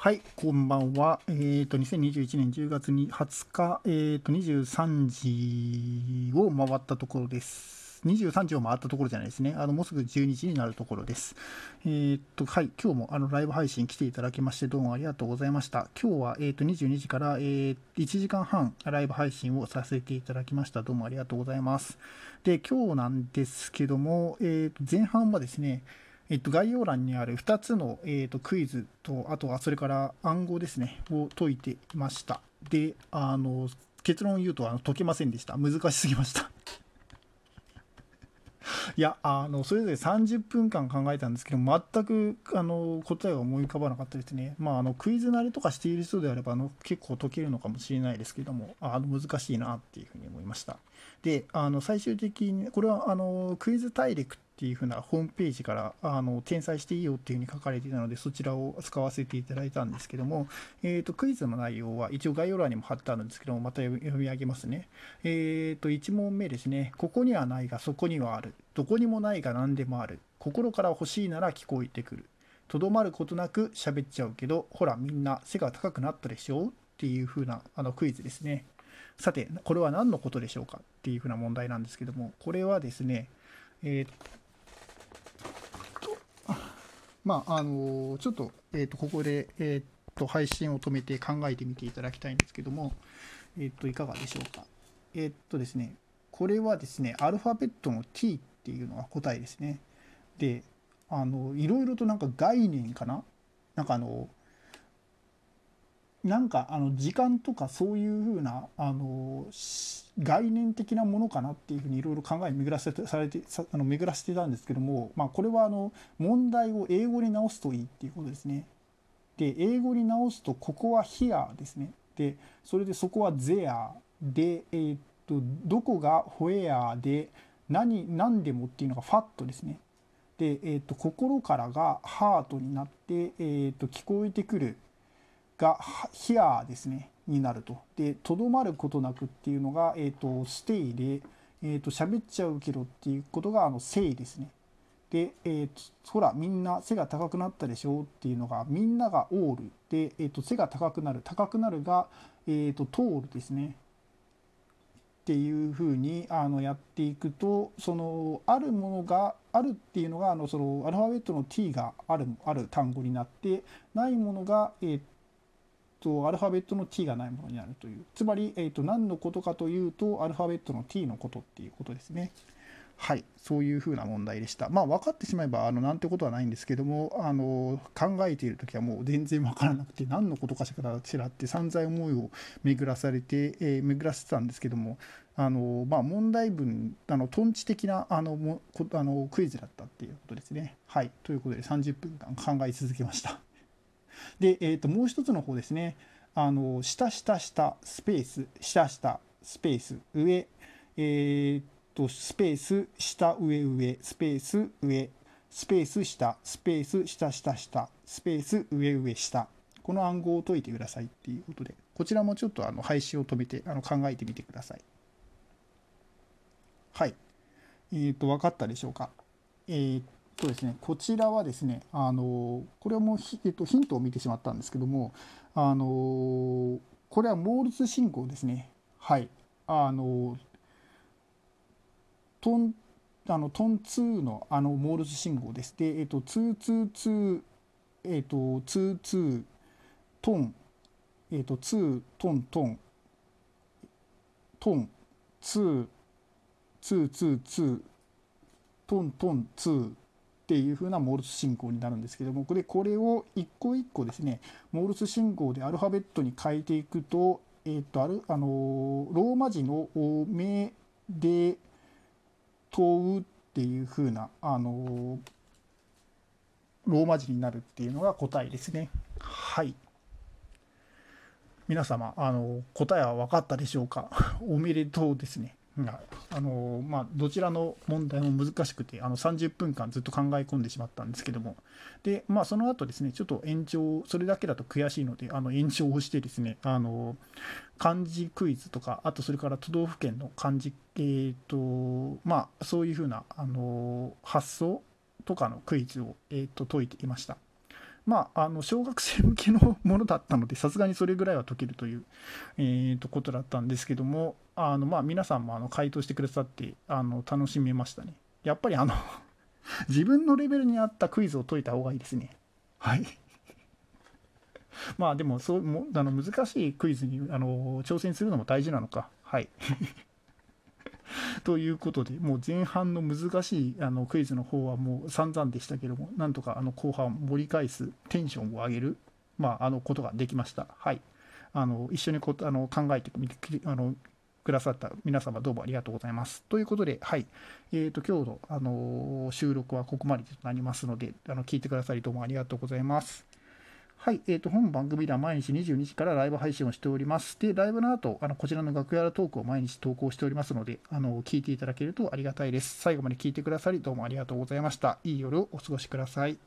はい、こんばんは。えっ、ー、と、2021年10月に20日、えっ、ー、と、23時を回ったところです。23時を回ったところじゃないですね。あの、もうすぐ12時になるところです。えっ、ー、と、はい、今日もあの、ライブ配信来ていただきまして、どうもありがとうございました。今日は、えっ、と、22時から、えー、1時間半、ライブ配信をさせていただきました。どうもありがとうございます。で、今日なんですけども、えっ、と、前半はですね、えっと、概要欄にある2つの、えっと、クイズと、あとはそれから暗号ですね、を解いていました。で、あの、結論を言うとあの解けませんでした。難しすぎましたいや、あの、それぞれ30分間考えたんですけど、全く、あの、答えが思い浮かばなかったですね。まあ、あの、クイズ慣れとかしている人であれば、あの、結構解けるのかもしれないですけども、あの、難しいなっていうふうに思いました。で、あの、最終的に、これは、あの、クイズ大陸っていうふうなホームページからあの転載していいよっていうふうに書かれていたのでそちらを使わせていただいたんですけども、えー、とクイズの内容は一応概要欄にも貼ってあるんですけどもまた読み上げますね。えー、と1問目ですね。ここにはないがそこにはある。どこにもないが何でもある。心から欲しいなら聞こえてくる。とどまることなく喋っちゃうけどほらみんな背が高くなったでしょ？っていうふうなあのクイズですね。さて、これは何のことでしょうか？っていうふうな問題なんですけども、これはですね、えー、まあ、あのちょっと、え、ー、と、ここで、え、ー、と、配信を止めて考えてみていただきたいんですけども、えっ、と、いかがでしょうか。えっとですね、これはですね、アルファベットの t っていうのが答えですね。で、あの、いろいろとなんか概念かな？なんかあの、なんかあの時間とかそういうふうなあの概念的なものかなっていうふうにいろいろ考え巡らせてされてあの巡らせてたんですけども、まあ、これはあの問題を英語に直すといいっていうことですね。で英語に直すとここは here ですね。でそれでそこは there で、えー、っとどこが where で何何でもっていうのが fat ですね。で、えー、っと心からがハートになって、えー、っと聞こえてくるが here ですねになると。でとどまることなくっていうのが、えーと、stay で、えーと、喋っちゃうけどっていうことがあの say ですね。で、えーと、ほらみんな背が高くなったでしょっていうのがみんなが all で、えー、と背が高くなる高くなるが、えー、と tall ですね。っていうふうにあのやっていくとそのあるものがあるっていうのがあのそのアルファベットの t があるある単語になってないものが、えー、とアルファベットの t がないものになるというつまり、えー、と何のことかというとアルファベットの t のことっていうことですね。はい、そういうふうな問題でした。まあ、分かってしまえば、あのなんてことはないんですけども、あの考えているときはもう全然分からなくて、何のことかしらしらって散々思いを巡らされて、えー、巡らせてたんですけども、あのまあ、問題文、あのトンチ的なあのもあのクイズだったっていうことですね。はい、ということで30分間考え続けました。で、えー、ともう一つの方ですね、あの下下下スペース。下下スペース。上、えー、とスペース下上上。スペース上。スペース下。スペース下下下。スペース上上下。この暗号を解いてくださいっていうことで。こちらもちょっとあの配信を止めてあの考えてみてください。はい。えっ、ー、と分かったでしょうか？えー、とですね、こちらはですね、あのこれはもう、えっと、ヒントを見てしまったんですけども、あのこれはモールス信号ですね。はい。あのトンあのトン2のあのモールス信号です。で、えっと、222、えっと、22トン、えっと、2トントン、トン、2、222、トントン2、っていう風なモールス信号になるんですけどもこれこれを一個一個ですねモールス信号でアルファベットに変えていくと,、えー、とあるあのローマ字の「目で問う」っていう風なあのローマ字になるっていうのが答えですね。はい皆様あの答えは分かったでしょうか？おめでとうですね。あのまあ、どちらの問題も難しくてあの30分間ずっと考え込んでしまったんですけどもで、まあ、その後ですねちょっと延長それだけだと悔しいのであの延長をしてですねあの漢字クイズとかあとそれから都道府県の漢字、えーとまあ、そういうふうなあの発想とかのクイズを、えー、と解いていました。まあ、あの小学生向けのものだったので、さすがにそれぐらいは解けるという、えー、とことだったんですけども、あのまあ、皆さんもあの回答してくださってあの楽しめましたね。やっぱりあの 自分のレベルに合ったクイズを解いた方がいいですね。はい。まあでもそうもあの難しいクイズにあの挑戦するのも大事なのか。はい。ということで、もう前半の難しいあのクイズの方はもう散々でしたけども、なんとかあの後半盛り返す、テンションを上げる、まあ、あのことができました。はい。あの一緒にこあの考えてみてあのくださった皆様どうもありがとうございます。ということで、はい。えーと、今日の、あの収録はここまでとなりますので、あの聞いてくださりどうもありがとうございます。はい、えーと、本番組では毎日22時からライブ配信をしております。で、ライブの後、あのこちらの楽屋トークを毎日投稿しておりますので、あの聞いていただけるとありがたいです。最後まで聞いてくださり、どうもありがとうございました。いい夜をお過ごしください。